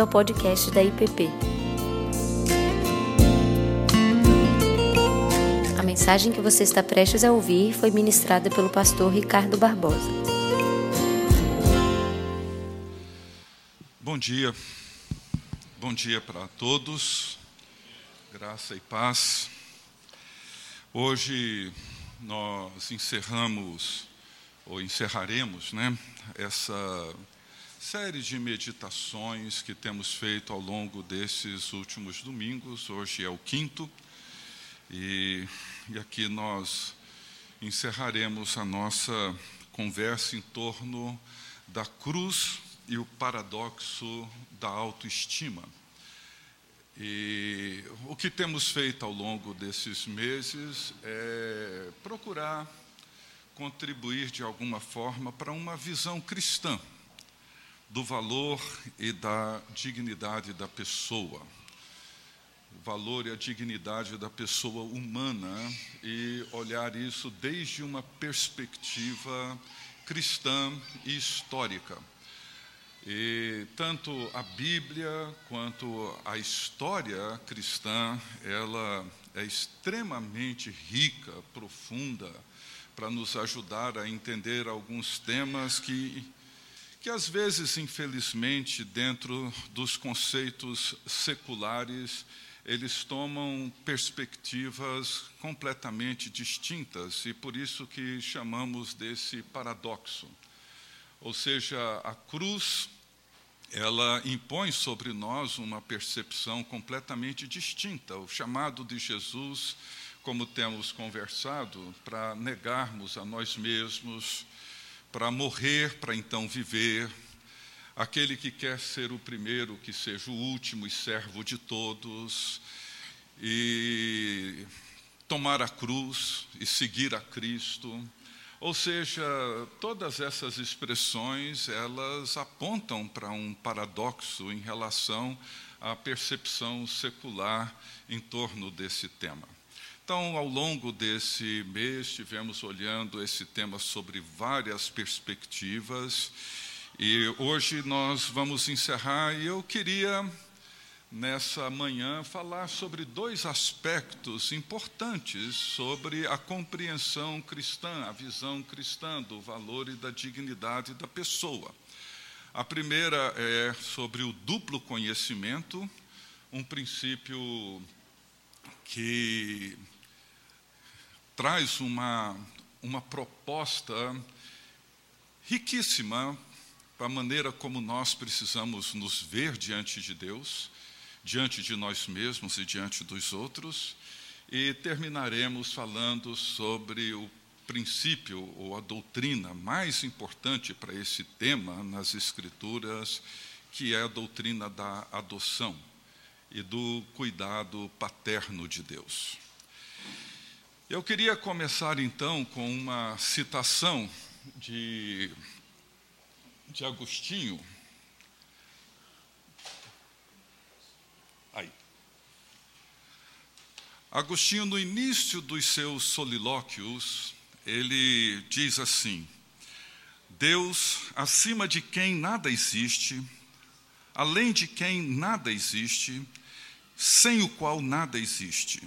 bem-vindo ao podcast da IPP. A mensagem que você está prestes a ouvir foi ministrada pelo pastor Ricardo Barbosa. Bom dia, bom dia para todos, graça e paz. Hoje nós encerramos, ou encerraremos, né, essa série de meditações que temos feito ao longo desses últimos domingos. Hoje é o quinto, e, e aqui nós encerraremos a nossa conversa em torno da cruz e o paradoxo da autoestima. E o que temos feito ao longo desses meses é procurar contribuir de alguma forma para uma visão cristã do valor e da dignidade da pessoa. O valor e a dignidade da pessoa humana e olhar isso desde uma perspectiva cristã e histórica. E tanto a Bíblia quanto a história cristã, ela é extremamente rica, profunda, para nos ajudar a entender alguns temas que que às vezes, infelizmente, dentro dos conceitos seculares, eles tomam perspectivas completamente distintas e por isso que chamamos desse paradoxo. Ou seja, a cruz ela impõe sobre nós uma percepção completamente distinta. O chamado de Jesus, como temos conversado, para negarmos a nós mesmos, para morrer, para então viver. Aquele que quer ser o primeiro, que seja o último e servo de todos. E tomar a cruz e seguir a Cristo. Ou seja, todas essas expressões, elas apontam para um paradoxo em relação à percepção secular em torno desse tema. Então, ao longo desse mês, estivemos olhando esse tema sobre várias perspectivas, e hoje nós vamos encerrar, e eu queria, nessa manhã, falar sobre dois aspectos importantes sobre a compreensão cristã, a visão cristã do valor e da dignidade da pessoa. A primeira é sobre o duplo conhecimento, um princípio que traz uma, uma proposta riquíssima para a maneira como nós precisamos nos ver diante de Deus, diante de nós mesmos e diante dos outros, e terminaremos falando sobre o princípio ou a doutrina mais importante para esse tema nas Escrituras, que é a doutrina da adoção e do cuidado paterno de Deus. Eu queria começar então com uma citação de, de Agostinho. Aí. Agostinho, no início dos seus solilóquios, ele diz assim: Deus, acima de quem nada existe, além de quem nada existe, sem o qual nada existe.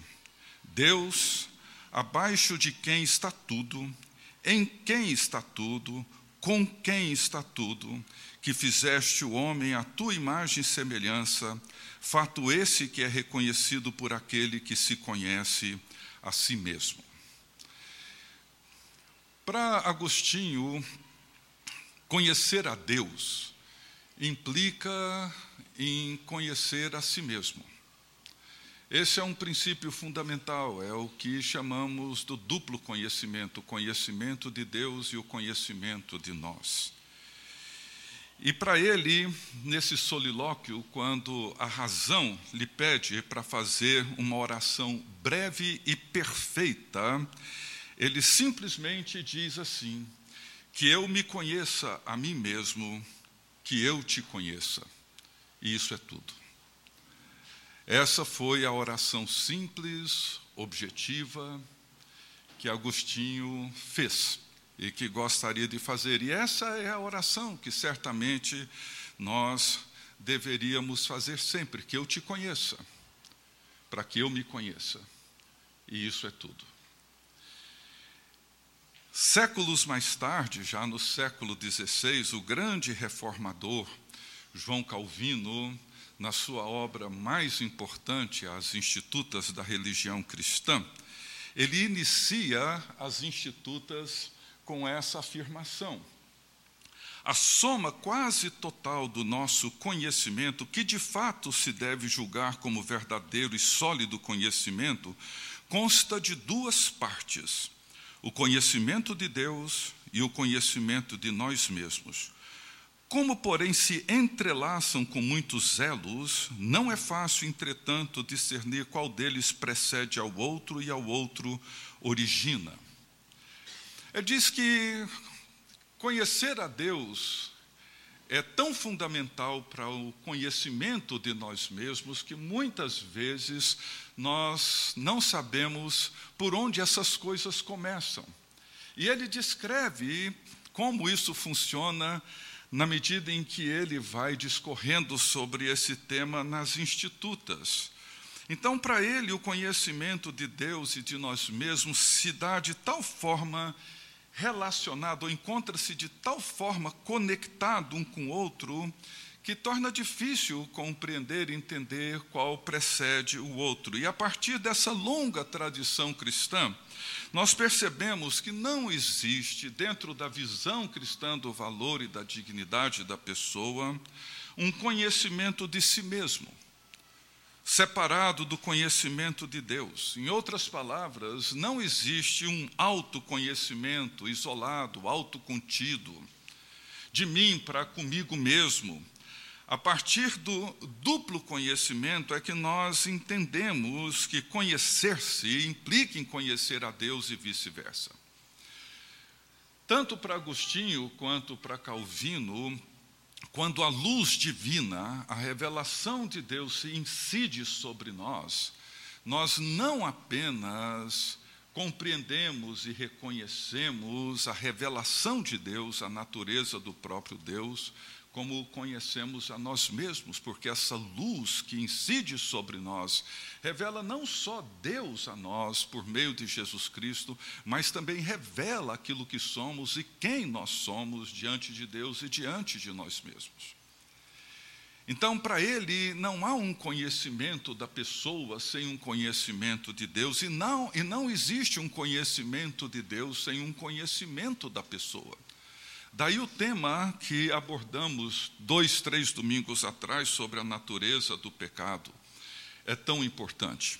Deus, abaixo de quem está tudo, em quem está tudo, com quem está tudo, que fizeste o homem à tua imagem e semelhança, fato esse que é reconhecido por aquele que se conhece a si mesmo. Para Agostinho, conhecer a Deus implica em conhecer a si mesmo. Esse é um princípio fundamental, é o que chamamos do duplo conhecimento, o conhecimento de Deus e o conhecimento de nós. E para ele, nesse solilóquio, quando a razão lhe pede para fazer uma oração breve e perfeita, ele simplesmente diz assim: que eu me conheça a mim mesmo, que eu te conheça. E isso é tudo. Essa foi a oração simples, objetiva, que Agostinho fez e que gostaria de fazer. E essa é a oração que certamente nós deveríamos fazer sempre, que eu te conheça, para que eu me conheça. E isso é tudo. Séculos mais tarde, já no século XVI, o grande reformador João Calvino, na sua obra mais importante, As Institutas da Religião Cristã, ele inicia as Institutas com essa afirmação. A soma quase total do nosso conhecimento, que de fato se deve julgar como verdadeiro e sólido conhecimento, consta de duas partes o conhecimento de Deus e o conhecimento de nós mesmos. Como, porém, se entrelaçam com muitos zelos, não é fácil, entretanto, discernir qual deles precede ao outro e ao outro origina. Ele diz que conhecer a Deus é tão fundamental para o conhecimento de nós mesmos que muitas vezes nós não sabemos por onde essas coisas começam. E ele descreve como isso funciona na medida em que ele vai discorrendo sobre esse tema nas institutas. Então, para ele, o conhecimento de Deus e de nós mesmos se dá de tal forma relacionado ou encontra-se de tal forma conectado um com o outro que torna difícil compreender e entender qual precede o outro. E a partir dessa longa tradição cristã, nós percebemos que não existe, dentro da visão cristã do valor e da dignidade da pessoa, um conhecimento de si mesmo separado do conhecimento de Deus. Em outras palavras, não existe um autoconhecimento isolado, autocontido, de mim para comigo mesmo. A partir do duplo conhecimento é que nós entendemos que conhecer-se implica em conhecer a Deus e vice-versa. Tanto para Agostinho quanto para Calvino, quando a luz divina, a revelação de Deus se incide sobre nós, nós não apenas compreendemos e reconhecemos a revelação de Deus, a natureza do próprio Deus, como conhecemos a nós mesmos, porque essa luz que incide sobre nós revela não só Deus a nós por meio de Jesus Cristo, mas também revela aquilo que somos e quem nós somos diante de Deus e diante de nós mesmos. Então, para ele, não há um conhecimento da pessoa sem um conhecimento de Deus, e não, e não existe um conhecimento de Deus sem um conhecimento da pessoa. Daí o tema que abordamos dois, três domingos atrás sobre a natureza do pecado é tão importante.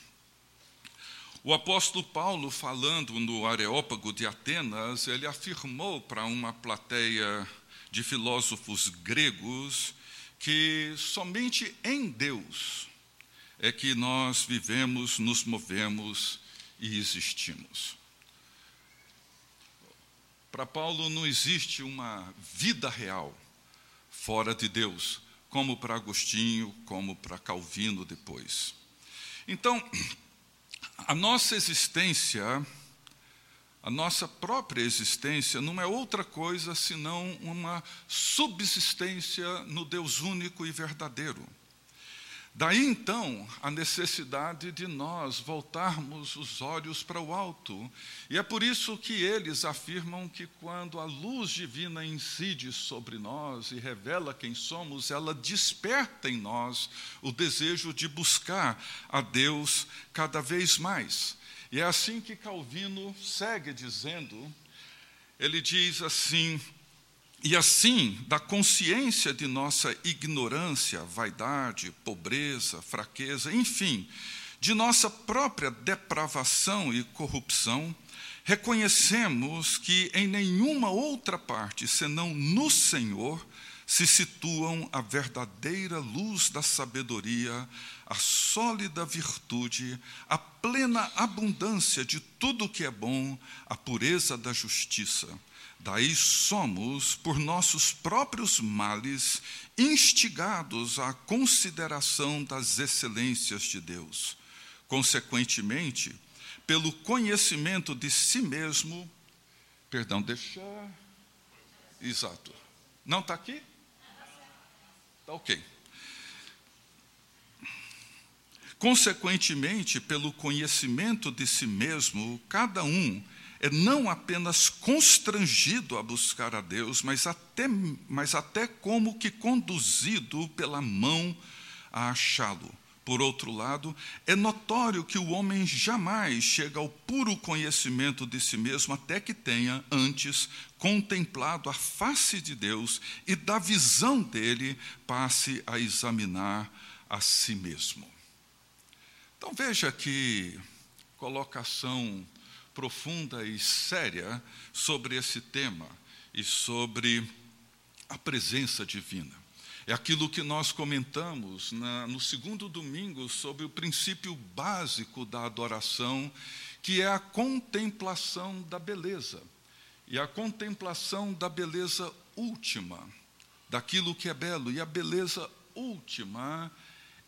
O apóstolo Paulo, falando no Areópago de Atenas, ele afirmou para uma plateia de filósofos gregos que somente em Deus é que nós vivemos, nos movemos e existimos. Para Paulo não existe uma vida real fora de Deus, como para Agostinho, como para Calvino depois. Então, a nossa existência, a nossa própria existência, não é outra coisa senão uma subsistência no Deus único e verdadeiro. Daí então a necessidade de nós voltarmos os olhos para o alto. E é por isso que eles afirmam que quando a luz divina incide sobre nós e revela quem somos, ela desperta em nós o desejo de buscar a Deus cada vez mais. E é assim que Calvino segue dizendo, ele diz assim: e assim, da consciência de nossa ignorância, vaidade, pobreza, fraqueza, enfim, de nossa própria depravação e corrupção, reconhecemos que em nenhuma outra parte, senão no Senhor, se situam a verdadeira luz da sabedoria, a sólida virtude, a plena abundância de tudo que é bom, a pureza da justiça Daí somos, por nossos próprios males, instigados à consideração das excelências de Deus. Consequentemente, pelo conhecimento de si mesmo, perdão, deixa. Exato. Não está aqui? Está ok. Consequentemente, pelo conhecimento de si mesmo, cada um é não apenas constrangido a buscar a Deus, mas até, mas até como que conduzido pela mão a achá-lo. Por outro lado, é notório que o homem jamais chega ao puro conhecimento de si mesmo até que tenha, antes, contemplado a face de Deus e, da visão dele, passe a examinar a si mesmo. Então veja que colocação profunda e séria sobre esse tema e sobre a presença divina. É aquilo que nós comentamos na, no segundo domingo sobre o princípio básico da adoração, que é a contemplação da beleza. E a contemplação da beleza última, daquilo que é belo. E a beleza última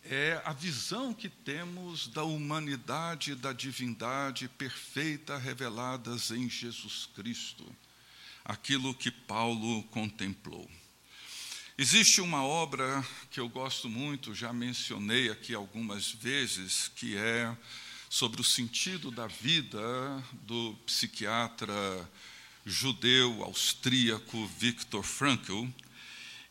é a visão que temos da humanidade e da divindade perfeita reveladas em Jesus Cristo, aquilo que Paulo contemplou. Existe uma obra que eu gosto muito, já mencionei aqui algumas vezes, que é sobre o sentido da vida do psiquiatra judeu austríaco Viktor Frankl,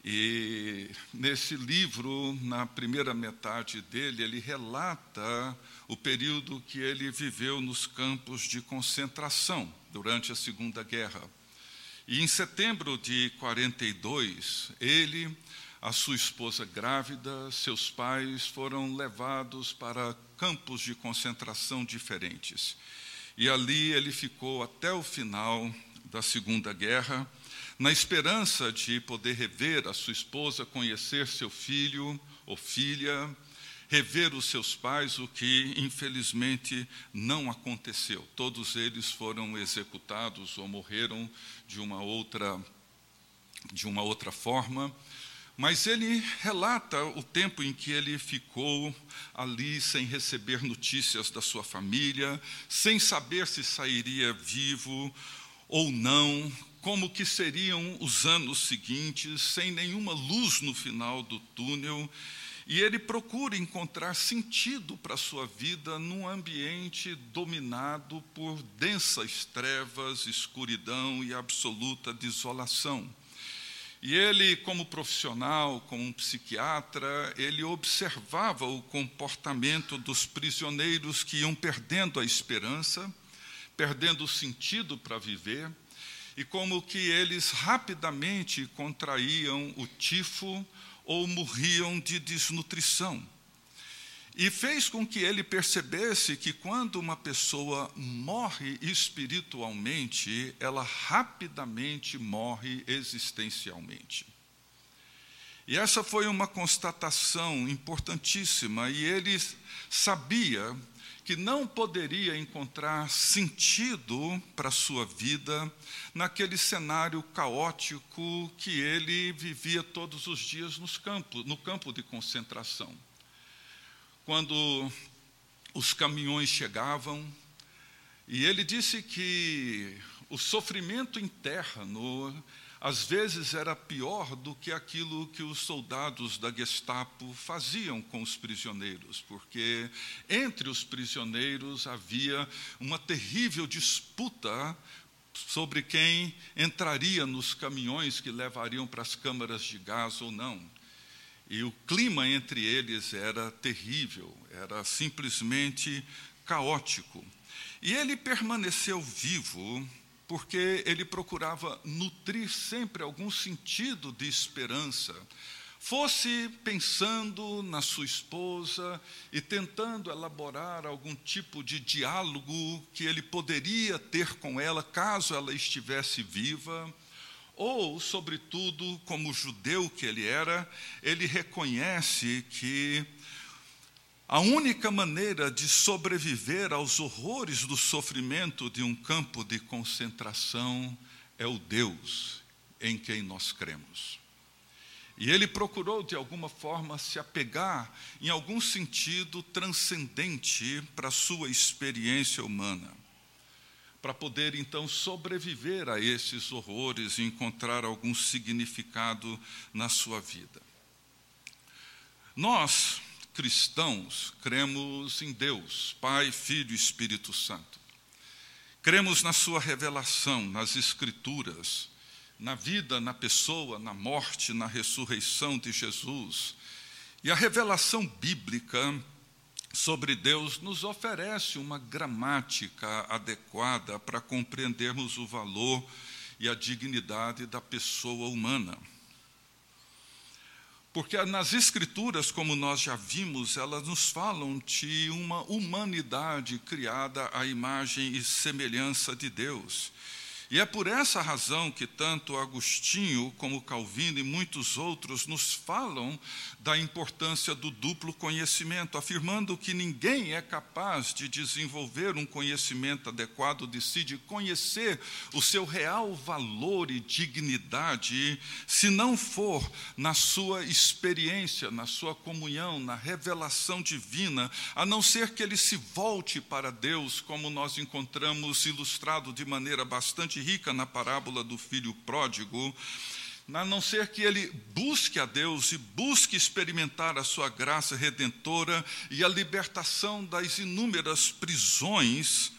e nesse livro, na primeira metade dele, ele relata o período que ele viveu nos campos de concentração durante a Segunda Guerra. E em setembro de 42, ele, a sua esposa grávida, seus pais foram levados para campos de concentração diferentes. E ali ele ficou até o final da Segunda Guerra na esperança de poder rever a sua esposa, conhecer seu filho ou filha, rever os seus pais, o que infelizmente não aconteceu. Todos eles foram executados ou morreram de uma outra de uma outra forma. Mas ele relata o tempo em que ele ficou ali sem receber notícias da sua família, sem saber se sairia vivo ou não, como que seriam os anos seguintes, sem nenhuma luz no final do túnel, e ele procura encontrar sentido para a sua vida num ambiente dominado por densas trevas, escuridão e absoluta desolação. E ele, como profissional, como um psiquiatra, ele observava o comportamento dos prisioneiros que iam perdendo a esperança, perdendo o sentido para viver, e como que eles rapidamente contraíam o tifo ou morriam de desnutrição. E fez com que ele percebesse que quando uma pessoa morre espiritualmente, ela rapidamente morre existencialmente. E essa foi uma constatação importantíssima, e ele sabia que não poderia encontrar sentido para sua vida naquele cenário caótico que ele vivia todos os dias nos campos, no campo de concentração. Quando os caminhões chegavam, e ele disse que o sofrimento interno às vezes era pior do que aquilo que os soldados da Gestapo faziam com os prisioneiros, porque entre os prisioneiros havia uma terrível disputa sobre quem entraria nos caminhões que levariam para as câmaras de gás ou não. E o clima entre eles era terrível, era simplesmente caótico. E ele permaneceu vivo porque ele procurava nutrir sempre algum sentido de esperança, fosse pensando na sua esposa e tentando elaborar algum tipo de diálogo que ele poderia ter com ela caso ela estivesse viva, ou, sobretudo, como judeu que ele era, ele reconhece que a única maneira de sobreviver aos horrores do sofrimento de um campo de concentração é o Deus em quem nós cremos. E ele procurou, de alguma forma, se apegar em algum sentido transcendente para a sua experiência humana, para poder então sobreviver a esses horrores e encontrar algum significado na sua vida. Nós, cristãos, cremos em Deus, Pai, Filho e Espírito Santo. Cremos na Sua revelação, nas Escrituras, na vida, na pessoa, na morte, na ressurreição de Jesus. E a revelação bíblica sobre Deus nos oferece uma gramática adequada para compreendermos o valor e a dignidade da pessoa humana. Porque nas Escrituras, como nós já vimos, elas nos falam de uma humanidade criada à imagem e semelhança de Deus. E é por essa razão que tanto Agostinho como Calvino e muitos outros nos falam da importância do duplo conhecimento, afirmando que ninguém é capaz de desenvolver um conhecimento adequado de si, de conhecer o seu real valor e dignidade, se não for na sua experiência, na sua comunhão, na revelação divina, a não ser que ele se volte para Deus, como nós encontramos ilustrado de maneira bastante rica na parábola do filho pródigo, a não ser que ele busque a Deus e busque experimentar a sua graça redentora e a libertação das inúmeras prisões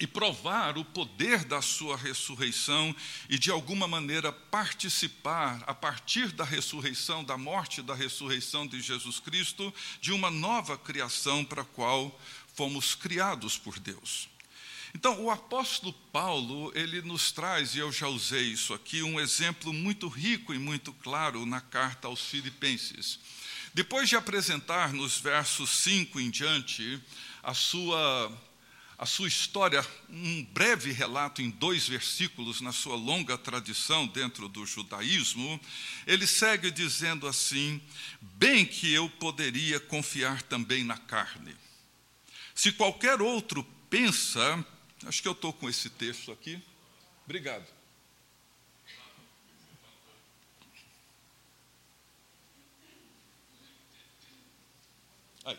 e provar o poder da sua ressurreição e, de alguma maneira, participar, a partir da ressurreição, da morte da ressurreição de Jesus Cristo, de uma nova criação para a qual fomos criados por Deus. Então, o apóstolo Paulo, ele nos traz, e eu já usei isso aqui, um exemplo muito rico e muito claro na carta aos Filipenses. Depois de apresentar nos versos 5 em diante a sua, a sua história, um breve relato em dois versículos na sua longa tradição dentro do judaísmo, ele segue dizendo assim: Bem que eu poderia confiar também na carne. Se qualquer outro pensa Acho que eu estou com esse texto aqui. Obrigado. Aí.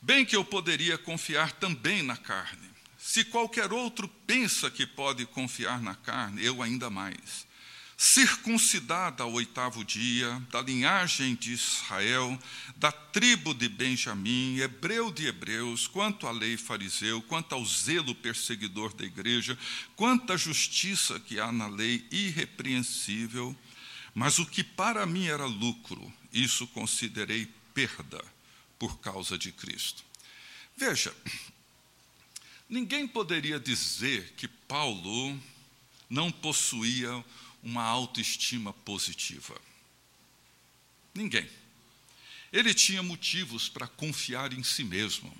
Bem que eu poderia confiar também na carne. Se qualquer outro pensa que pode confiar na carne, eu ainda mais circuncidada ao oitavo dia, da linhagem de Israel, da tribo de Benjamim, hebreu de hebreus, quanto à lei fariseu, quanto ao zelo perseguidor da igreja, quanto à justiça que há na lei irrepreensível, mas o que para mim era lucro, isso considerei perda por causa de Cristo. Veja, ninguém poderia dizer que Paulo não possuía uma autoestima positiva. Ninguém. Ele tinha motivos para confiar em si mesmo.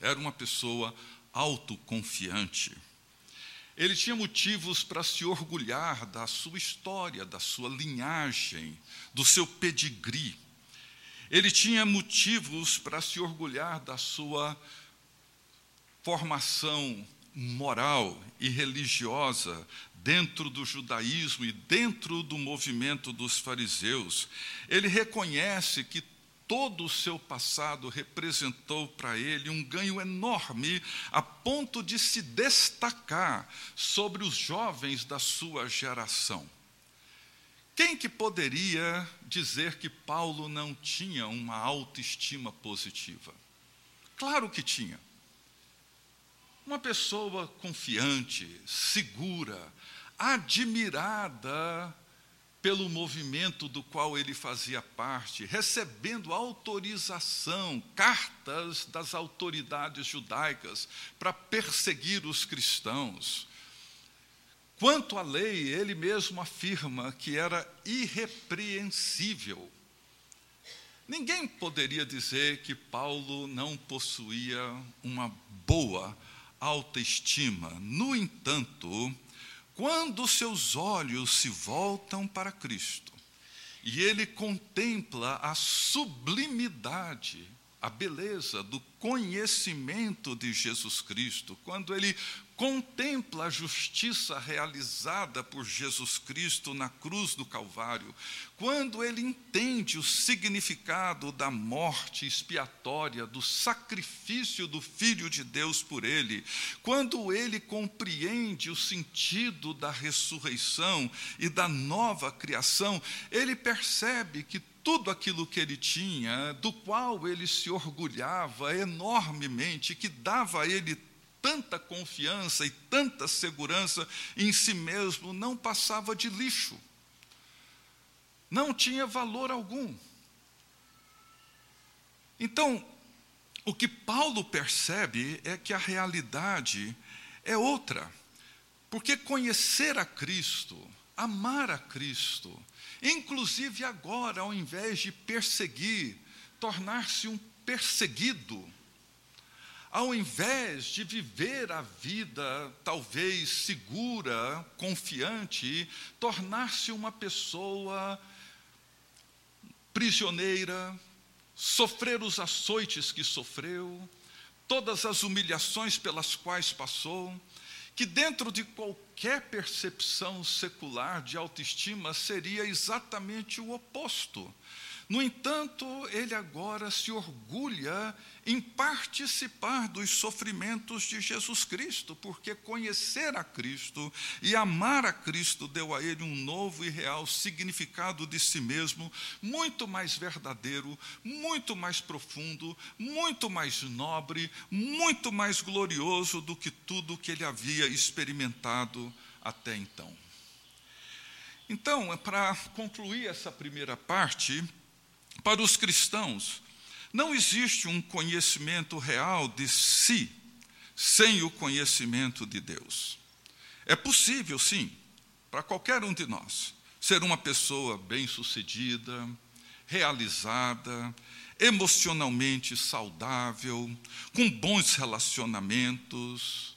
Era uma pessoa autoconfiante. Ele tinha motivos para se orgulhar da sua história, da sua linhagem, do seu pedigree. Ele tinha motivos para se orgulhar da sua formação moral e religiosa dentro do judaísmo e dentro do movimento dos fariseus. Ele reconhece que todo o seu passado representou para ele um ganho enorme, a ponto de se destacar sobre os jovens da sua geração. Quem que poderia dizer que Paulo não tinha uma autoestima positiva? Claro que tinha. Uma pessoa confiante, segura, admirada pelo movimento do qual ele fazia parte, recebendo autorização, cartas das autoridades judaicas para perseguir os cristãos. Quanto à lei, ele mesmo afirma que era irrepreensível. Ninguém poderia dizer que Paulo não possuía uma boa autoestima. No entanto, quando seus olhos se voltam para Cristo e ele contempla a sublimidade, a beleza do conhecimento de Jesus Cristo, quando ele contempla a justiça realizada por Jesus Cristo na cruz do Calvário, quando ele entende o significado da morte expiatória, do sacrifício do Filho de Deus por ele, quando ele compreende o sentido da ressurreição e da nova criação, ele percebe que tudo aquilo que ele tinha, do qual ele se orgulhava enormemente, que dava a ele tanta confiança e tanta segurança em si mesmo, não passava de lixo. Não tinha valor algum. Então, o que Paulo percebe é que a realidade é outra. Porque conhecer a Cristo, amar a Cristo, inclusive agora, ao invés de perseguir, tornar-se um perseguido, ao invés de viver a vida talvez segura, confiante, tornar-se uma pessoa prisioneira, sofrer os açoites que sofreu, todas as humilhações pelas quais passou, que dentro de qualquer percepção secular de autoestima seria exatamente o oposto no entanto, ele agora se orgulha em participar dos sofrimentos de Jesus Cristo, porque conhecer a Cristo e amar a Cristo deu a ele um novo e real significado de si mesmo, muito mais verdadeiro, muito mais profundo, muito mais nobre, muito mais glorioso do que tudo que ele havia experimentado até então. Então, para concluir essa primeira parte, para os cristãos, não existe um conhecimento real de si sem o conhecimento de Deus. É possível, sim, para qualquer um de nós, ser uma pessoa bem-sucedida, realizada, emocionalmente saudável, com bons relacionamentos.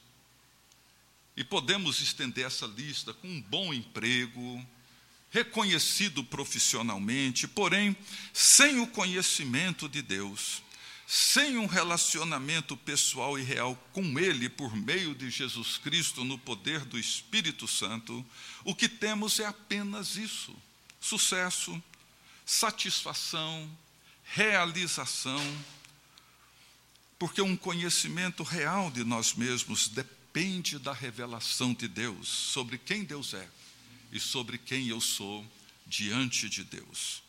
E podemos estender essa lista com um bom emprego, reconhecido profissionalmente, porém, sem o conhecimento de Deus, sem um relacionamento pessoal e real com Ele por meio de Jesus Cristo no poder do Espírito Santo, o que temos é apenas isso: sucesso, satisfação, realização, porque um conhecimento real de nós mesmos depende da revelação de Deus sobre quem Deus é e sobre quem eu sou diante de Deus.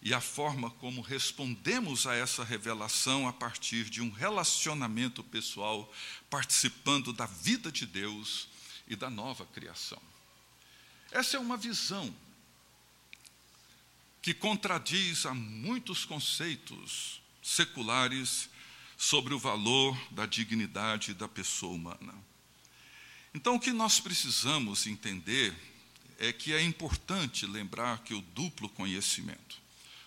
E a forma como respondemos a essa revelação a partir de um relacionamento pessoal, participando da vida de Deus e da nova criação. Essa é uma visão que contradiz a muitos conceitos seculares sobre o valor da dignidade da pessoa humana. Então, o que nós precisamos entender é que é importante lembrar que o duplo conhecimento,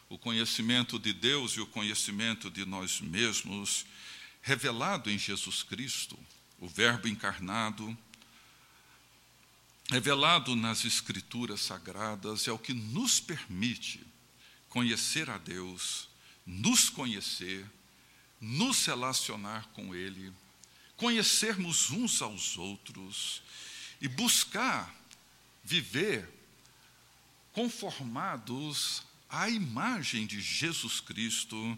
o conhecimento de Deus e o conhecimento de nós mesmos, revelado em Jesus Cristo, o Verbo encarnado, revelado nas Escrituras sagradas, é o que nos permite conhecer a Deus, nos conhecer, nos relacionar com Ele, conhecermos uns aos outros e buscar viver conformados à imagem de Jesus Cristo,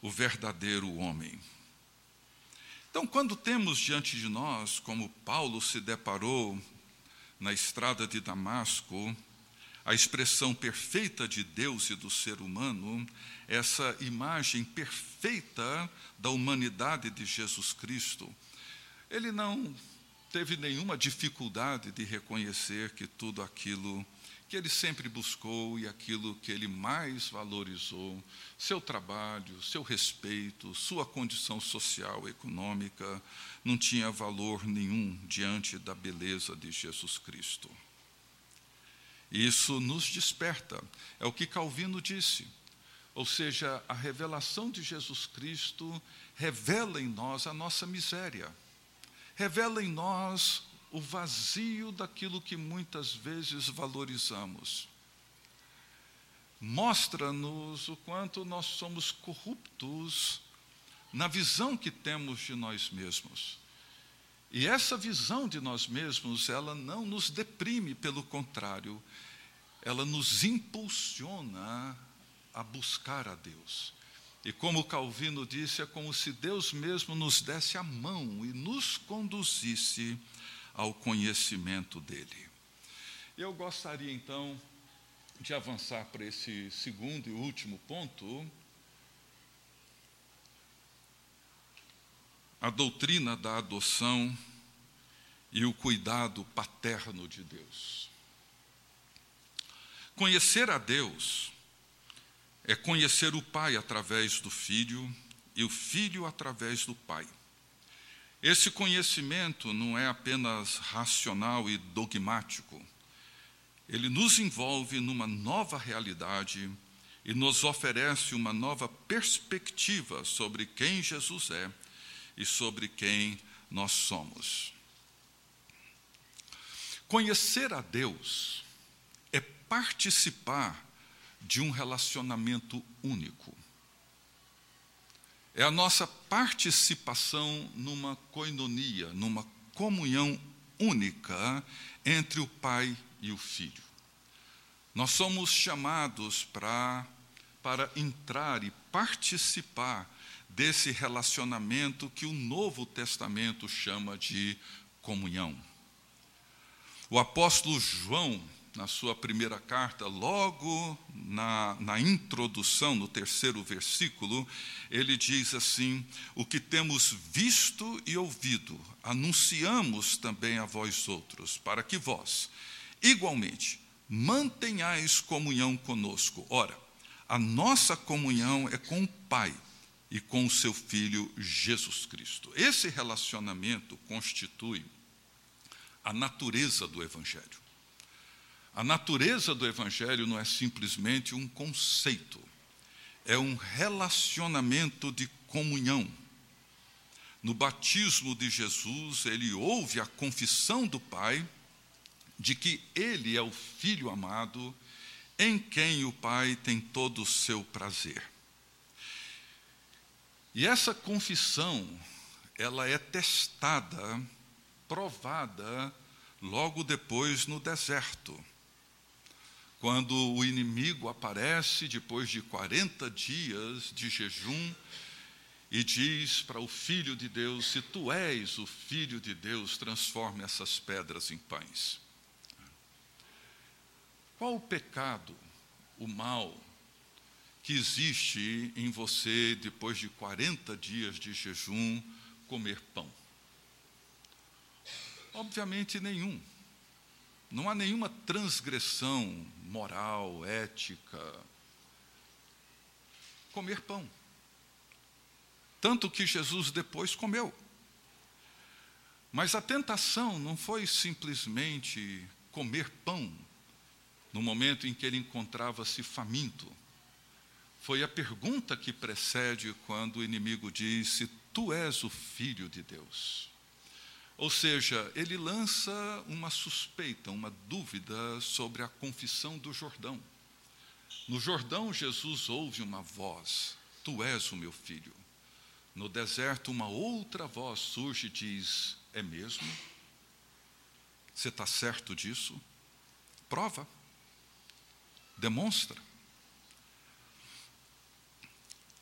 o verdadeiro homem. Então, quando temos diante de nós, como Paulo se deparou na estrada de Damasco, a expressão perfeita de Deus e do ser humano, essa imagem perfeita da humanidade de Jesus Cristo, ele não teve nenhuma dificuldade de reconhecer que tudo aquilo que ele sempre buscou e aquilo que ele mais valorizou, seu trabalho, seu respeito, sua condição social, econômica, não tinha valor nenhum diante da beleza de Jesus Cristo. Isso nos desperta, é o que Calvino disse. Ou seja, a revelação de Jesus Cristo revela em nós a nossa miséria revela em nós o vazio daquilo que muitas vezes valorizamos. Mostra-nos o quanto nós somos corruptos na visão que temos de nós mesmos. E essa visão de nós mesmos, ela não nos deprime, pelo contrário, ela nos impulsiona a buscar a Deus. E como Calvino disse, é como se Deus mesmo nos desse a mão e nos conduzisse ao conhecimento dele. Eu gostaria então de avançar para esse segundo e último ponto, a doutrina da adoção e o cuidado paterno de Deus. Conhecer a Deus é conhecer o Pai através do Filho e o Filho através do Pai. Esse conhecimento não é apenas racional e dogmático, ele nos envolve numa nova realidade e nos oferece uma nova perspectiva sobre quem Jesus é e sobre quem nós somos. Conhecer a Deus é participar de um relacionamento único. É a nossa participação numa coinonia, numa comunhão única entre o Pai e o Filho. Nós somos chamados para, para entrar e participar desse relacionamento que o Novo Testamento chama de comunhão. O apóstolo João, na sua primeira carta, logo na, na introdução, no terceiro versículo, ele diz assim: O que temos visto e ouvido, anunciamos também a vós outros, para que vós, igualmente, mantenhais comunhão conosco. Ora, a nossa comunhão é com o Pai e com o seu Filho Jesus Cristo. Esse relacionamento constitui a natureza do Evangelho. A natureza do Evangelho não é simplesmente um conceito, é um relacionamento de comunhão. No batismo de Jesus, ele ouve a confissão do Pai de que ele é o Filho amado, em quem o Pai tem todo o seu prazer. E essa confissão, ela é testada, provada, logo depois no deserto. Quando o inimigo aparece depois de 40 dias de jejum e diz para o filho de Deus: Se tu és o filho de Deus, transforme essas pedras em pães. Qual o pecado, o mal, que existe em você depois de 40 dias de jejum comer pão? Obviamente nenhum. Não há nenhuma transgressão moral, ética. Comer pão. Tanto que Jesus depois comeu. Mas a tentação não foi simplesmente comer pão no momento em que ele encontrava-se faminto. Foi a pergunta que precede quando o inimigo disse: Tu és o filho de Deus. Ou seja, ele lança uma suspeita, uma dúvida sobre a confissão do Jordão. No Jordão, Jesus ouve uma voz: Tu és o meu filho. No deserto, uma outra voz surge e diz: É mesmo? Você está certo disso? Prova demonstra.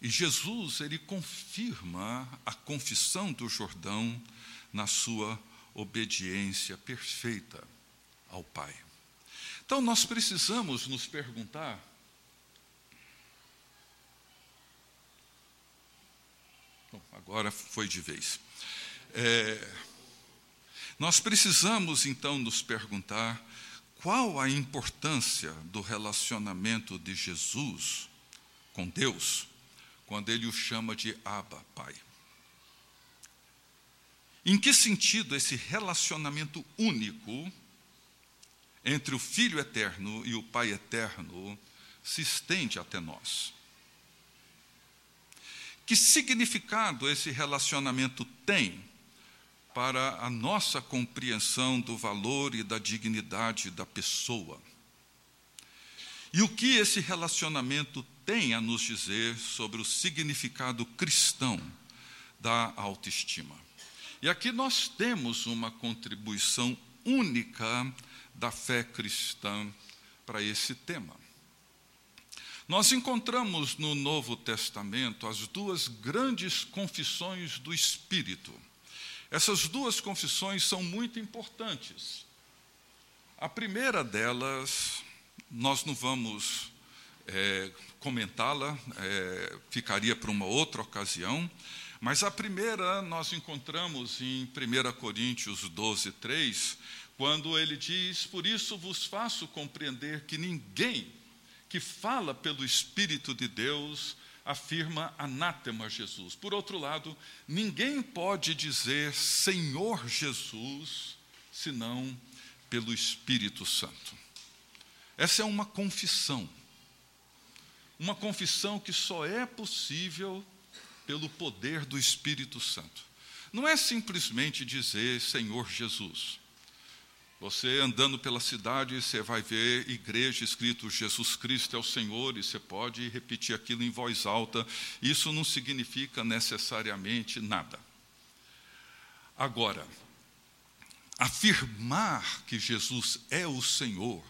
E Jesus, ele confirma a confissão do Jordão na sua obediência perfeita ao Pai. Então nós precisamos nos perguntar Bom, agora foi de vez. É, nós precisamos então nos perguntar qual a importância do relacionamento de Jesus com Deus quando ele o chama de Abba, Pai? Em que sentido esse relacionamento único entre o Filho eterno e o Pai eterno se estende até nós? Que significado esse relacionamento tem para a nossa compreensão do valor e da dignidade da pessoa. E o que esse relacionamento tem a nos dizer sobre o significado cristão da autoestima? E aqui nós temos uma contribuição única da fé cristã para esse tema. Nós encontramos no Novo Testamento as duas grandes confissões do Espírito. Essas duas confissões são muito importantes. A primeira delas, nós não vamos é, comentá-la, é, ficaria para uma outra ocasião, mas a primeira nós encontramos em 1 Coríntios 12, 3, quando ele diz: Por isso vos faço compreender que ninguém que fala pelo Espírito de Deus afirma anátema Jesus. Por outro lado, ninguém pode dizer Senhor Jesus senão pelo Espírito Santo. Essa é uma confissão. Uma confissão que só é possível pelo poder do Espírito Santo. Não é simplesmente dizer Senhor Jesus. Você andando pela cidade, você vai ver igreja escrito Jesus Cristo é o Senhor, e você pode repetir aquilo em voz alta. Isso não significa necessariamente nada. Agora, afirmar que Jesus é o Senhor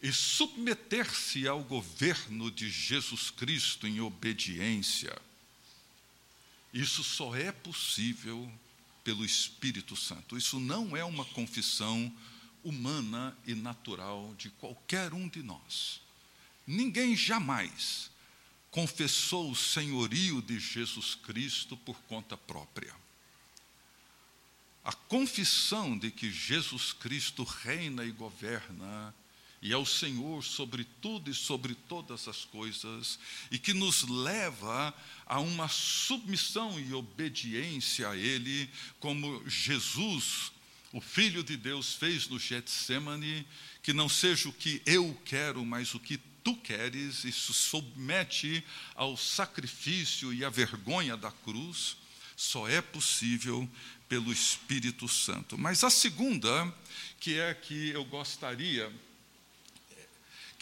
e submeter-se ao governo de Jesus Cristo em obediência, isso só é possível pelo Espírito Santo. Isso não é uma confissão humana e natural de qualquer um de nós. Ninguém jamais confessou o senhorio de Jesus Cristo por conta própria. A confissão de que Jesus Cristo reina e governa e é o Senhor sobre tudo e sobre todas as coisas, e que nos leva a uma submissão e obediência a Ele, como Jesus, o Filho de Deus, fez no Getsemane, que não seja o que eu quero, mas o que tu queres, e se submete ao sacrifício e à vergonha da cruz, só é possível pelo Espírito Santo. Mas a segunda, que é que eu gostaria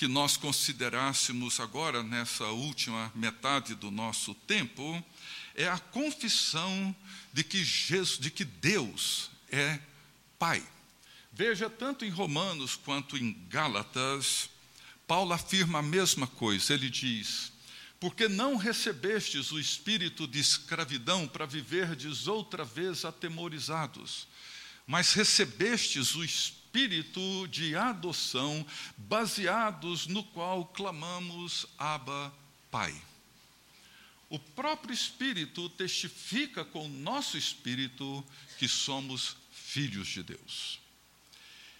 que nós considerássemos agora, nessa última metade do nosso tempo, é a confissão de que, Jesus, de que Deus é Pai. Veja, tanto em Romanos quanto em Gálatas, Paulo afirma a mesma coisa. Ele diz: Porque não recebestes o espírito de escravidão para viverdes outra vez atemorizados, mas recebestes o espírito espírito de adoção, baseados no qual clamamos Abba, Pai. O próprio Espírito testifica com o nosso espírito que somos filhos de Deus.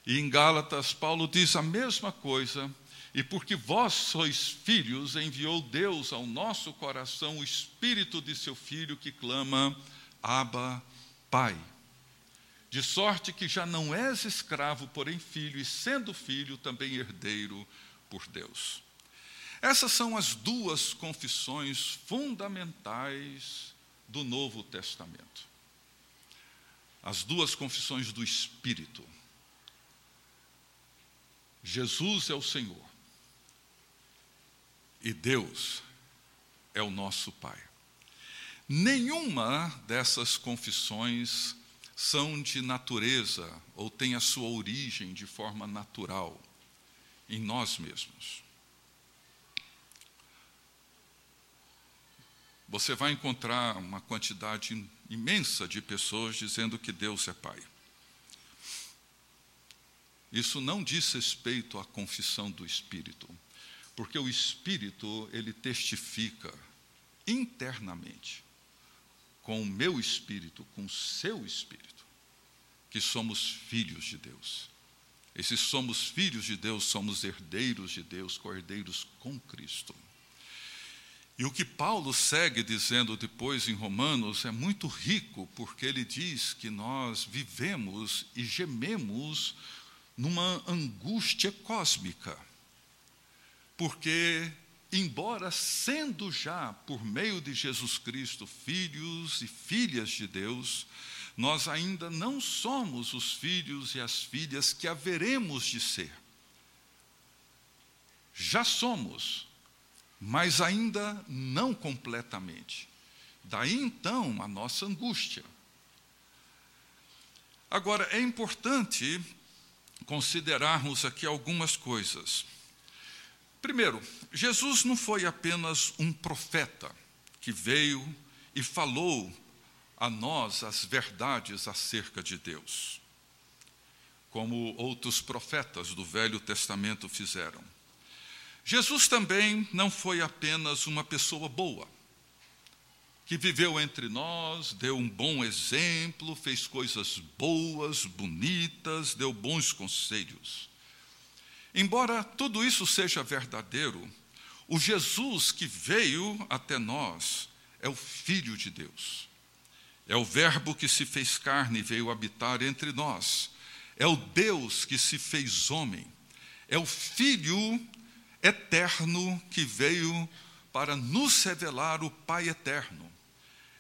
E em Gálatas, Paulo diz a mesma coisa, e porque vós sois filhos, enviou Deus ao nosso coração o espírito de seu filho que clama: Abba, Pai. De sorte que já não és escravo, porém filho, e sendo filho, também herdeiro por Deus. Essas são as duas confissões fundamentais do Novo Testamento. As duas confissões do Espírito. Jesus é o Senhor. E Deus é o nosso Pai. Nenhuma dessas confissões são de natureza ou têm a sua origem de forma natural em nós mesmos. Você vai encontrar uma quantidade imensa de pessoas dizendo que Deus é Pai. Isso não diz respeito à confissão do Espírito, porque o Espírito ele testifica internamente com o meu espírito, com o seu espírito, que somos filhos de Deus. E se somos filhos de Deus, somos herdeiros de Deus, cordeiros com Cristo. E o que Paulo segue dizendo depois em Romanos é muito rico, porque ele diz que nós vivemos e gememos numa angústia cósmica. Porque embora sendo já, por meio de Jesus Cristo, filhos e filhas de Deus, nós ainda não somos os filhos e as filhas que haveremos de ser. Já somos, mas ainda não completamente. Daí então a nossa angústia. Agora, é importante considerarmos aqui algumas coisas. Primeiro, Jesus não foi apenas um profeta que veio e falou a nós as verdades acerca de Deus, como outros profetas do Velho Testamento fizeram. Jesus também não foi apenas uma pessoa boa, que viveu entre nós, deu um bom exemplo, fez coisas boas, bonitas, deu bons conselhos. Embora tudo isso seja verdadeiro, o Jesus que veio até nós é o Filho de Deus. É o Verbo que se fez carne e veio habitar entre nós. É o Deus que se fez homem. É o Filho eterno que veio para nos revelar o Pai eterno.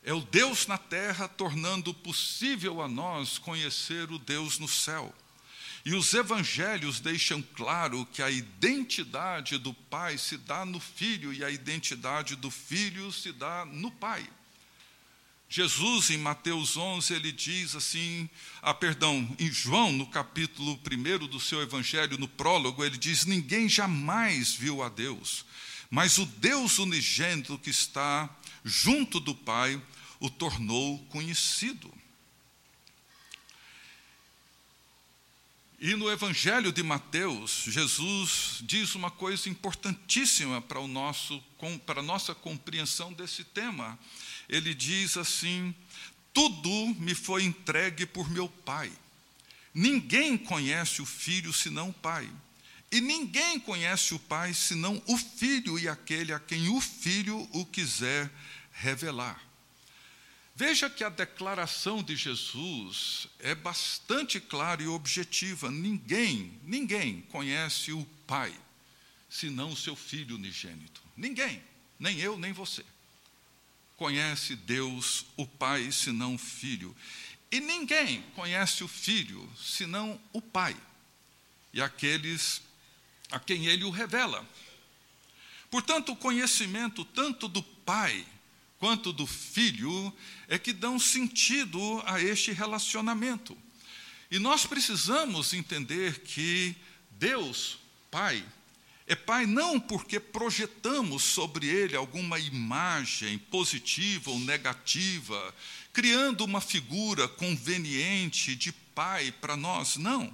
É o Deus na terra tornando possível a nós conhecer o Deus no céu. E os evangelhos deixam claro que a identidade do Pai se dá no Filho e a identidade do Filho se dá no Pai. Jesus, em Mateus 11, ele diz assim, ah, perdão, em João, no capítulo 1 do seu evangelho, no prólogo, ele diz: Ninguém jamais viu a Deus, mas o Deus unigênito que está junto do Pai o tornou conhecido. E no Evangelho de Mateus, Jesus diz uma coisa importantíssima para, o nosso, para a nossa compreensão desse tema. Ele diz assim: Tudo me foi entregue por meu Pai. Ninguém conhece o Filho senão o Pai. E ninguém conhece o Pai senão o Filho e aquele a quem o Filho o quiser revelar. Veja que a declaração de Jesus é bastante clara e objetiva. Ninguém, ninguém conhece o Pai senão o seu Filho unigênito. Ninguém, nem eu, nem você. Conhece Deus, o Pai, senão o Filho. E ninguém conhece o Filho senão o Pai e aqueles a quem ele o revela. Portanto, o conhecimento tanto do Pai quanto do filho é que dão sentido a este relacionamento. E nós precisamos entender que Deus, Pai, é Pai não porque projetamos sobre Ele alguma imagem positiva ou negativa, criando uma figura conveniente de Pai para nós, não.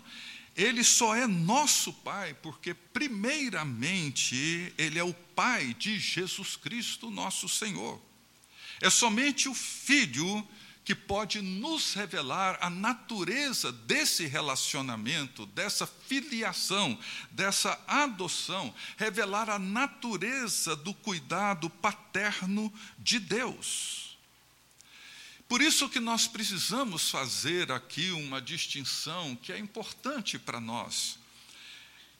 Ele só é nosso Pai porque, primeiramente, Ele é o Pai de Jesus Cristo, nosso Senhor. É somente o Filho que pode nos revelar a natureza desse relacionamento, dessa filiação, dessa adoção, revelar a natureza do cuidado paterno de Deus. Por isso que nós precisamos fazer aqui uma distinção que é importante para nós,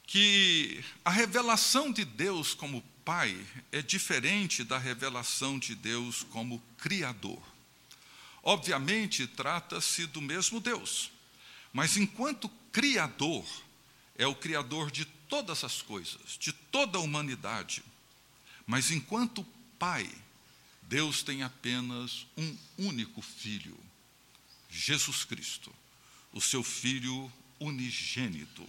que a revelação de Deus como Pai é diferente da revelação de Deus como Criador. Obviamente, trata-se do mesmo Deus, mas enquanto Criador, é o Criador de todas as coisas, de toda a humanidade. Mas enquanto Pai, Deus tem apenas um único Filho, Jesus Cristo, o seu Filho unigênito.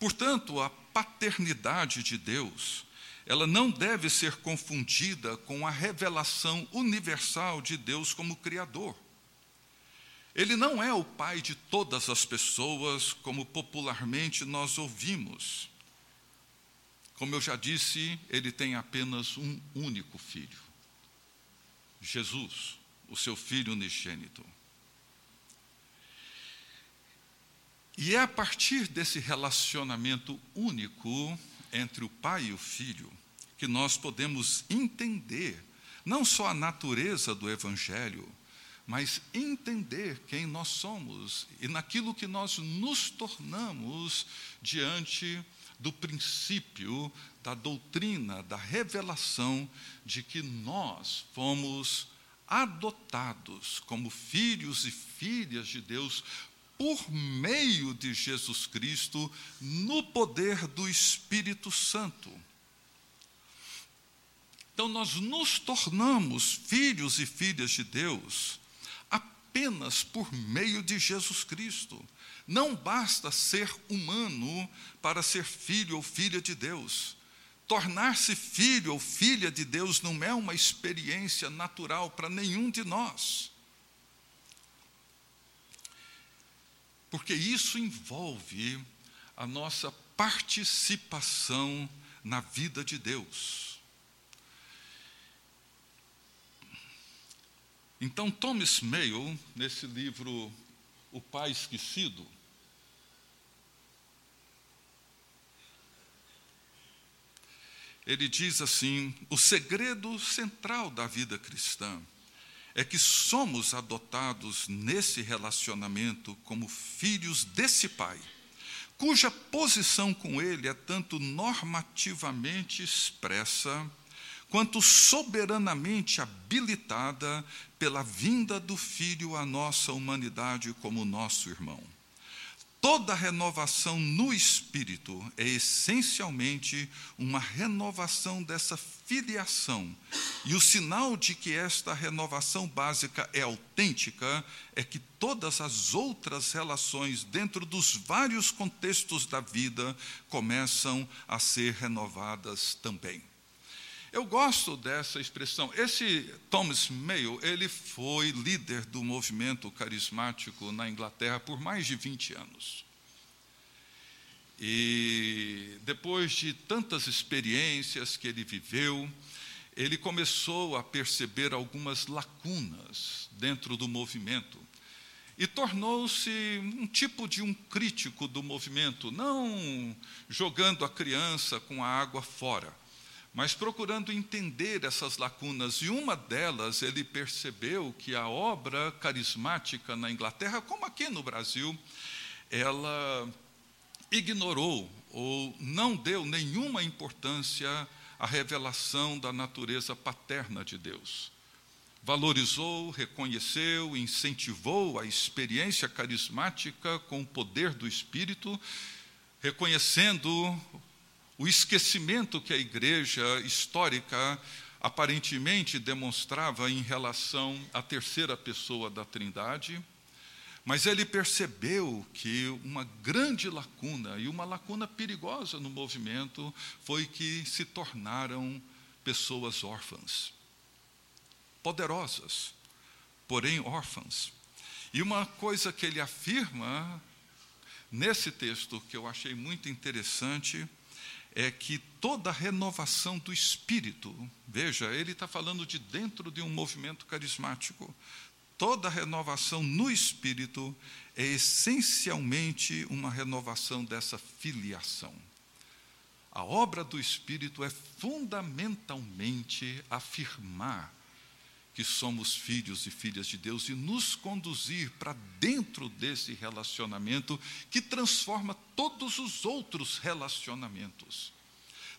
Portanto, a paternidade de Deus ela não deve ser confundida com a revelação universal de Deus como Criador. Ele não é o pai de todas as pessoas, como popularmente nós ouvimos. Como eu já disse, ele tem apenas um único filho: Jesus, o seu filho unigênito. E é a partir desse relacionamento único entre o pai e o filho que nós podemos entender não só a natureza do Evangelho, mas entender quem nós somos e naquilo que nós nos tornamos diante do princípio da doutrina, da revelação de que nós fomos adotados como filhos e filhas de Deus por meio de Jesus Cristo, no poder do Espírito Santo. Então, nós nos tornamos filhos e filhas de Deus apenas por meio de Jesus Cristo. Não basta ser humano para ser filho ou filha de Deus. Tornar-se filho ou filha de Deus não é uma experiência natural para nenhum de nós. Porque isso envolve a nossa participação na vida de Deus. Então, Thomas Mayo, nesse livro O Pai Esquecido, ele diz assim: o segredo central da vida cristã é que somos adotados nesse relacionamento como filhos desse Pai, cuja posição com Ele é tanto normativamente expressa, quanto soberanamente habilitada pela vinda do Filho à nossa humanidade como nosso irmão. Toda renovação no espírito é essencialmente uma renovação dessa filiação. E o sinal de que esta renovação básica é autêntica é que todas as outras relações dentro dos vários contextos da vida começam a ser renovadas também. Eu gosto dessa expressão. Esse Thomas Mayo, ele foi líder do movimento carismático na Inglaterra por mais de 20 anos. E depois de tantas experiências que ele viveu, ele começou a perceber algumas lacunas dentro do movimento e tornou-se um tipo de um crítico do movimento, não jogando a criança com a água fora, mas procurando entender essas lacunas. E uma delas, ele percebeu que a obra carismática na Inglaterra, como aqui no Brasil, ela ignorou ou não deu nenhuma importância à revelação da natureza paterna de Deus. Valorizou, reconheceu, incentivou a experiência carismática com o poder do Espírito, reconhecendo o esquecimento que a igreja histórica aparentemente demonstrava em relação à terceira pessoa da Trindade, mas ele percebeu que uma grande lacuna, e uma lacuna perigosa no movimento, foi que se tornaram pessoas órfãs, poderosas, porém órfãs. E uma coisa que ele afirma nesse texto, que eu achei muito interessante, é que toda renovação do espírito, veja, ele está falando de dentro de um movimento carismático, toda renovação no espírito é essencialmente uma renovação dessa filiação. A obra do espírito é fundamentalmente afirmar que somos filhos e filhas de Deus e nos conduzir para dentro desse relacionamento que transforma todos os outros relacionamentos.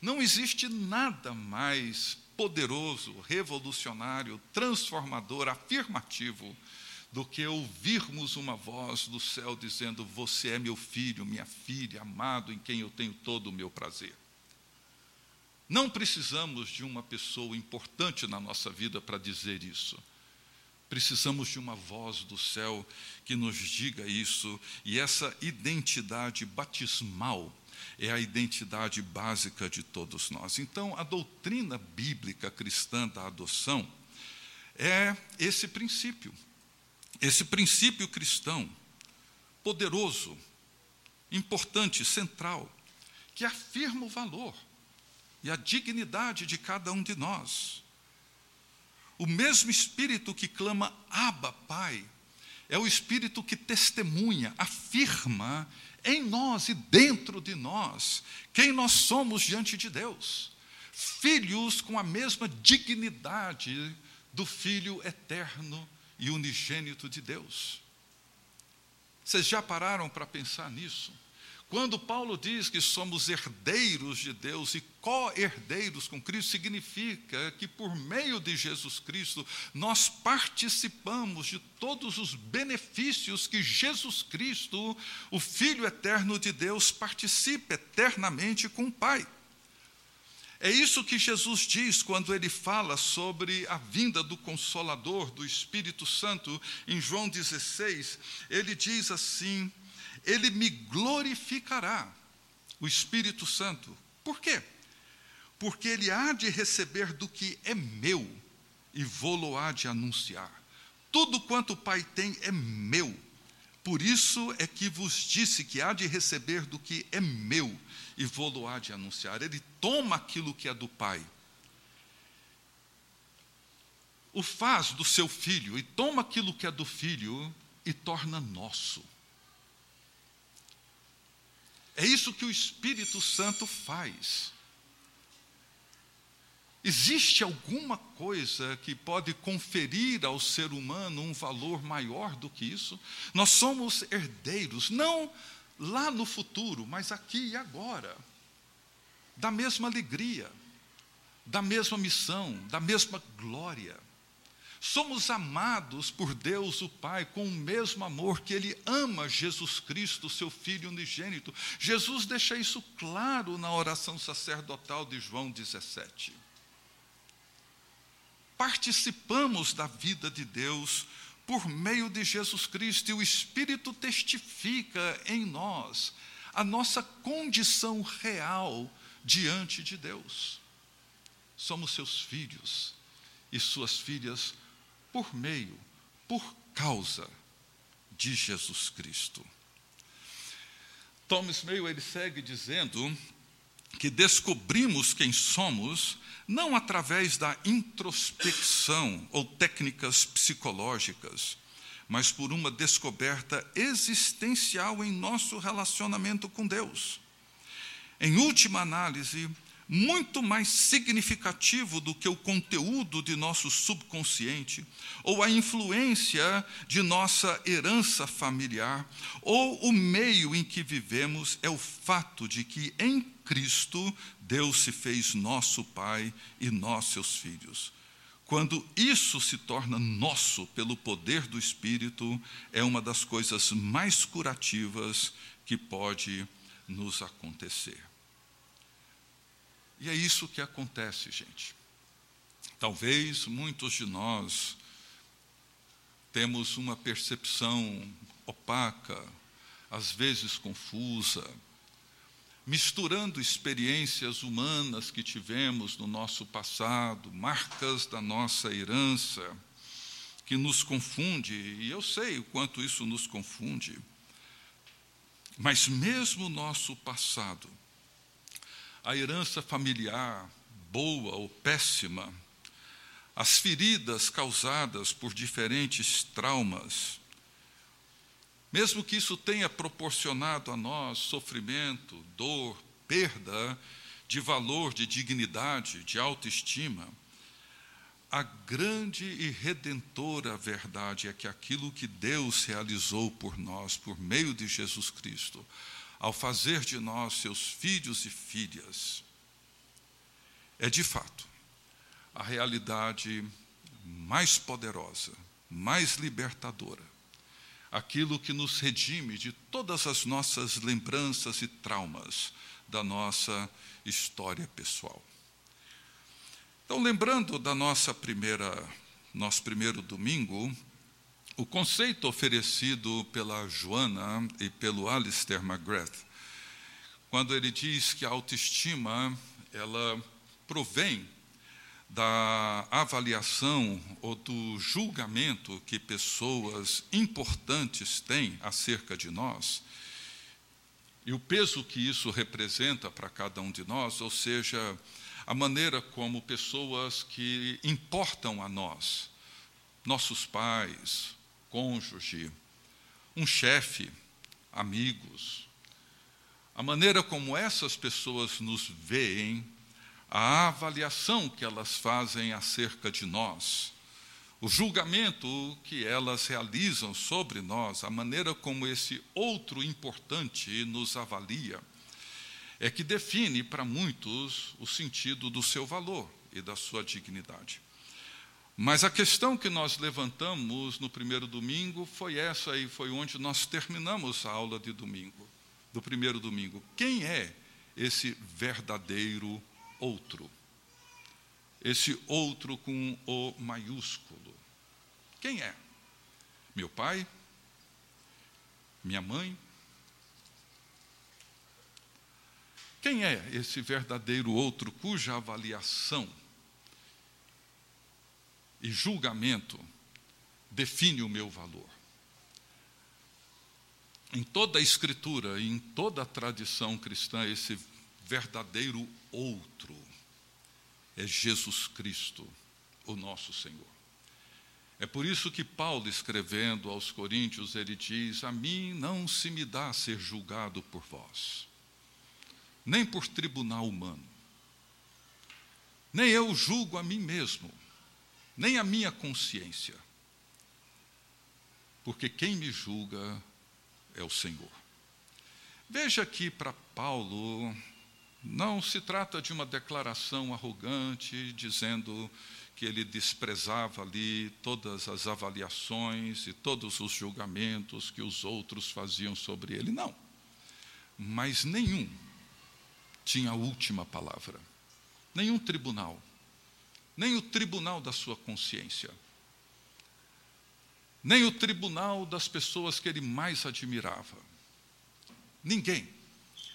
Não existe nada mais poderoso, revolucionário, transformador, afirmativo do que ouvirmos uma voz do céu dizendo: Você é meu filho, minha filha, amado, em quem eu tenho todo o meu prazer. Não precisamos de uma pessoa importante na nossa vida para dizer isso. Precisamos de uma voz do céu que nos diga isso, e essa identidade batismal é a identidade básica de todos nós. Então, a doutrina bíblica cristã da adoção é esse princípio, esse princípio cristão, poderoso, importante, central, que afirma o valor e a dignidade de cada um de nós. O mesmo Espírito que clama Abba, Pai, é o Espírito que testemunha, afirma em nós e dentro de nós quem nós somos diante de Deus. Filhos com a mesma dignidade do Filho eterno e unigênito de Deus. Vocês já pararam para pensar nisso? Quando Paulo diz que somos herdeiros de Deus e co-herdeiros com Cristo, significa que por meio de Jesus Cristo nós participamos de todos os benefícios que Jesus Cristo, o Filho eterno de Deus, participa eternamente com o Pai. É isso que Jesus diz quando ele fala sobre a vinda do Consolador, do Espírito Santo, em João 16. Ele diz assim: Ele me glorificará, o Espírito Santo. Por quê? Porque ele há de receber do que é meu e vou-lo há de anunciar. Tudo quanto o Pai tem é meu. Por isso é que vos disse que há de receber do que é meu e vou-lo há de anunciar. Ele toma aquilo que é do Pai, o faz do seu filho, e toma aquilo que é do filho e torna nosso. É isso que o Espírito Santo faz. Existe alguma coisa que pode conferir ao ser humano um valor maior do que isso? Nós somos herdeiros, não lá no futuro, mas aqui e agora, da mesma alegria, da mesma missão, da mesma glória. Somos amados por Deus o Pai com o mesmo amor que Ele ama Jesus Cristo, seu Filho unigênito. Jesus deixa isso claro na oração sacerdotal de João 17. Participamos da vida de Deus por meio de Jesus Cristo, e o Espírito testifica em nós a nossa condição real diante de Deus. Somos seus filhos e suas filhas por meio, por causa de Jesus Cristo. Thomas Mayo ele segue dizendo que descobrimos quem somos não através da introspecção ou técnicas psicológicas, mas por uma descoberta existencial em nosso relacionamento com Deus. Em última análise, muito mais significativo do que o conteúdo de nosso subconsciente, ou a influência de nossa herança familiar, ou o meio em que vivemos, é o fato de que em Cristo Deus se fez nosso Pai e nós seus filhos. Quando isso se torna nosso pelo poder do Espírito, é uma das coisas mais curativas que pode nos acontecer. E é isso que acontece, gente. Talvez muitos de nós temos uma percepção opaca, às vezes confusa, misturando experiências humanas que tivemos no nosso passado, marcas da nossa herança, que nos confunde, e eu sei o quanto isso nos confunde. Mas mesmo o nosso passado, a herança familiar, boa ou péssima, as feridas causadas por diferentes traumas, mesmo que isso tenha proporcionado a nós sofrimento, dor, perda de valor, de dignidade, de autoestima, a grande e redentora verdade é que aquilo que Deus realizou por nós, por meio de Jesus Cristo, ao fazer de nós seus filhos e filhas, é de fato a realidade mais poderosa, mais libertadora aquilo que nos redime de todas as nossas lembranças e traumas da nossa história pessoal. Então, lembrando da nossa primeira, nosso primeiro domingo, o conceito oferecido pela Joana e pelo Alistair McGrath, quando ele diz que a autoestima ela provém da avaliação ou do julgamento que pessoas importantes têm acerca de nós, e o peso que isso representa para cada um de nós, ou seja, a maneira como pessoas que importam a nós, nossos pais, cônjuge, um chefe, amigos, a maneira como essas pessoas nos veem a avaliação que elas fazem acerca de nós, o julgamento que elas realizam sobre nós, a maneira como esse outro importante nos avalia, é que define para muitos o sentido do seu valor e da sua dignidade. Mas a questão que nós levantamos no primeiro domingo foi essa e foi onde nós terminamos a aula de domingo, do primeiro domingo. Quem é esse verdadeiro outro. Esse outro com o maiúsculo. Quem é? Meu pai? Minha mãe? Quem é esse verdadeiro outro cuja avaliação e julgamento define o meu valor? Em toda a Escritura e em toda a tradição cristã, esse verdadeiro outro é Jesus Cristo, o nosso Senhor. É por isso que Paulo, escrevendo aos Coríntios, ele diz: A mim não se me dá ser julgado por vós nem por tribunal humano. Nem eu julgo a mim mesmo, nem a minha consciência. Porque quem me julga é o Senhor. Veja aqui para Paulo, não se trata de uma declaração arrogante, dizendo que ele desprezava ali todas as avaliações e todos os julgamentos que os outros faziam sobre ele. Não. Mas nenhum tinha a última palavra. Nenhum tribunal, nem o tribunal da sua consciência, nem o tribunal das pessoas que ele mais admirava. Ninguém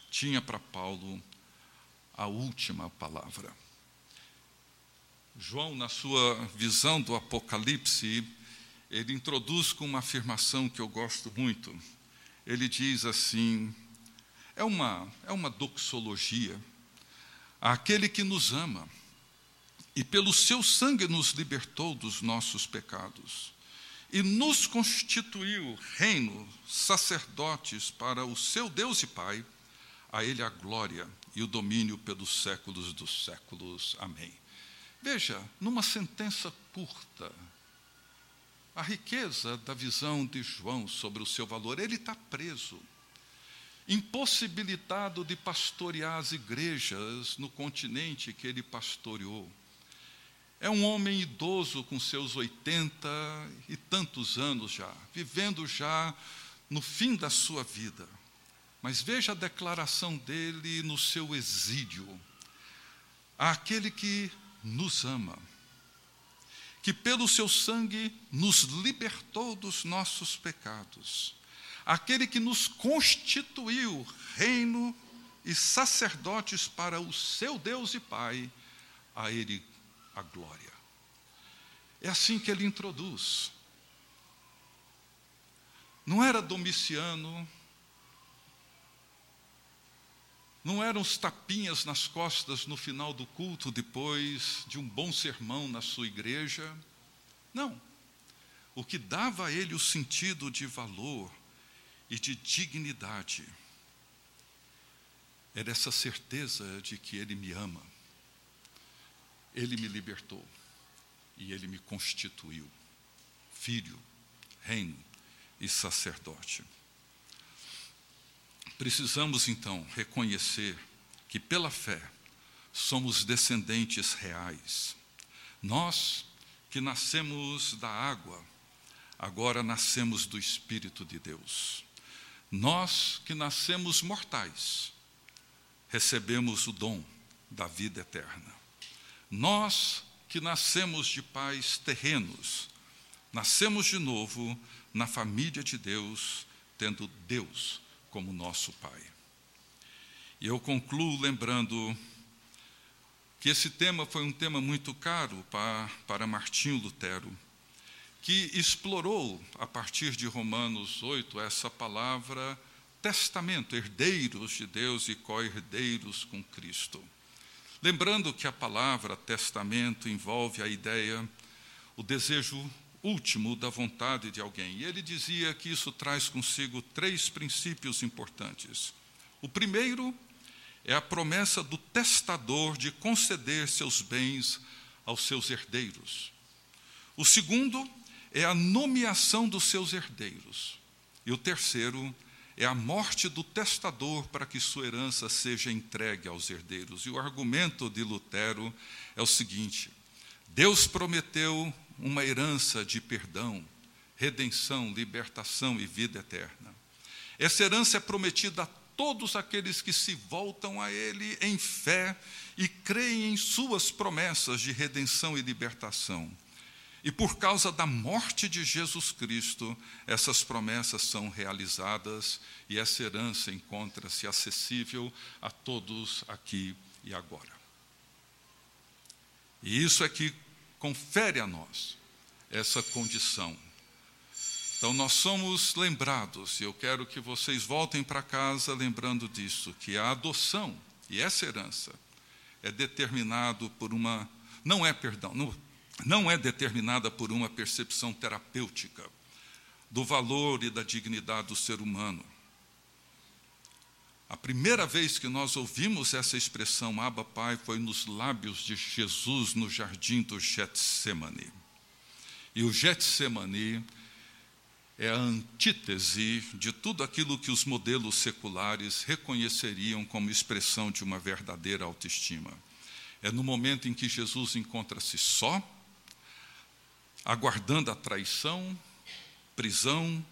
tinha para Paulo a última palavra. João, na sua visão do Apocalipse, ele introduz com uma afirmação que eu gosto muito. Ele diz assim: é uma, é uma doxologia àquele que nos ama e pelo seu sangue nos libertou dos nossos pecados e nos constituiu reino, sacerdotes para o seu Deus e Pai, a Ele a glória e o domínio pelos séculos dos séculos. Amém. Veja, numa sentença curta, a riqueza da visão de João sobre o seu valor, ele está preso impossibilitado de pastorear as igrejas no continente que ele pastoreou. É um homem idoso com seus oitenta e tantos anos já, vivendo já no fim da sua vida. Mas veja a declaração dele no seu exílio. Aquele que nos ama, que pelo seu sangue nos libertou dos nossos pecados aquele que nos constituiu reino e sacerdotes para o seu Deus e Pai, a Ele a glória. É assim que ele introduz. Não era Domiciano, não eram os tapinhas nas costas no final do culto, depois de um bom sermão na sua igreja. Não. O que dava a ele o sentido de valor, e de dignidade. É dessa certeza de que Ele me ama, Ele me libertou e Ele me constituiu filho, reino e sacerdote. Precisamos então reconhecer que pela fé somos descendentes reais. Nós que nascemos da água, agora nascemos do Espírito de Deus. Nós que nascemos mortais, recebemos o dom da vida eterna. Nós que nascemos de pais terrenos, nascemos de novo na família de Deus, tendo Deus como nosso Pai. E eu concluo lembrando que esse tema foi um tema muito caro para, para Martinho Lutero que explorou, a partir de Romanos 8, essa palavra testamento, herdeiros de Deus e co-herdeiros com Cristo. Lembrando que a palavra testamento envolve a ideia, o desejo último da vontade de alguém. E ele dizia que isso traz consigo três princípios importantes. O primeiro é a promessa do testador de conceder seus bens aos seus herdeiros. O segundo é a nomeação dos seus herdeiros. E o terceiro é a morte do testador para que sua herança seja entregue aos herdeiros. E o argumento de Lutero é o seguinte: Deus prometeu uma herança de perdão, redenção, libertação e vida eterna. Essa herança é prometida a todos aqueles que se voltam a Ele em fé e creem em Suas promessas de redenção e libertação. E por causa da morte de Jesus Cristo, essas promessas são realizadas e essa herança encontra-se acessível a todos aqui e agora. E isso é que confere a nós essa condição. Então, nós somos lembrados, e eu quero que vocês voltem para casa lembrando disso, que a adoção e essa herança é determinado por uma. Não é, perdão, não, não é determinada por uma percepção terapêutica do valor e da dignidade do ser humano. A primeira vez que nós ouvimos essa expressão Abba Pai foi nos lábios de Jesus no jardim do Getsemane. E o Getsemane é a antítese de tudo aquilo que os modelos seculares reconheceriam como expressão de uma verdadeira autoestima. É no momento em que Jesus encontra-se só, aguardando a traição, prisão,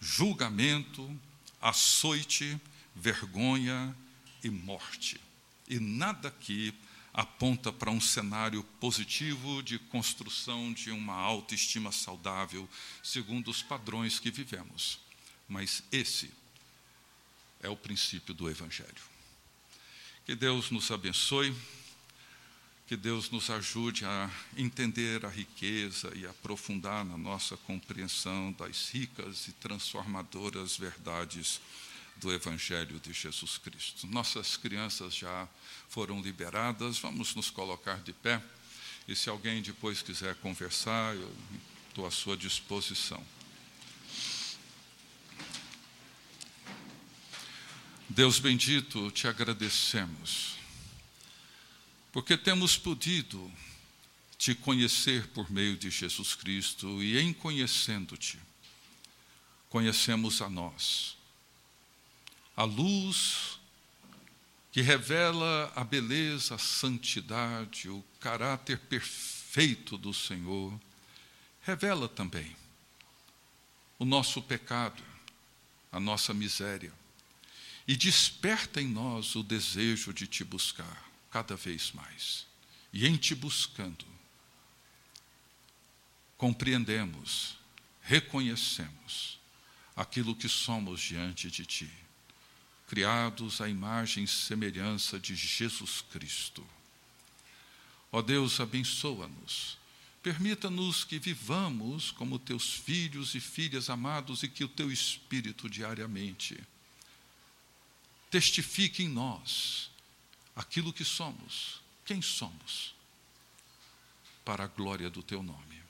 julgamento, açoite, vergonha e morte. E nada aqui aponta para um cenário positivo de construção de uma autoestima saudável, segundo os padrões que vivemos. Mas esse é o princípio do Evangelho. Que Deus nos abençoe. Que Deus nos ajude a entender a riqueza e aprofundar na nossa compreensão das ricas e transformadoras verdades do Evangelho de Jesus Cristo. Nossas crianças já foram liberadas, vamos nos colocar de pé. E se alguém depois quiser conversar, eu estou à sua disposição. Deus bendito, te agradecemos porque temos podido te conhecer por meio de Jesus Cristo e, em conhecendo-te, conhecemos a nós. A luz que revela a beleza, a santidade, o caráter perfeito do Senhor, revela também o nosso pecado, a nossa miséria, e desperta em nós o desejo de te buscar cada vez mais. E em te buscando, compreendemos, reconhecemos aquilo que somos diante de ti, criados à imagem e semelhança de Jesus Cristo. Ó Deus, abençoa-nos. Permita-nos que vivamos como teus filhos e filhas amados e que o teu Espírito diariamente testifique em nós aquilo que somos, quem somos, para a glória do teu nome.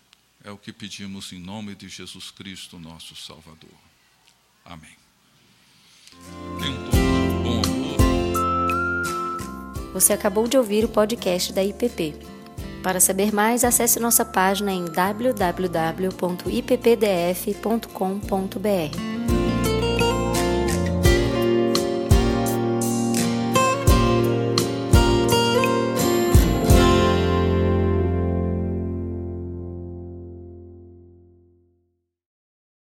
É o que pedimos em nome de Jesus Cristo, nosso Salvador. Amém. Você acabou de ouvir o podcast da IPP. Para saber mais, acesse nossa página em www.ippdf.com.br.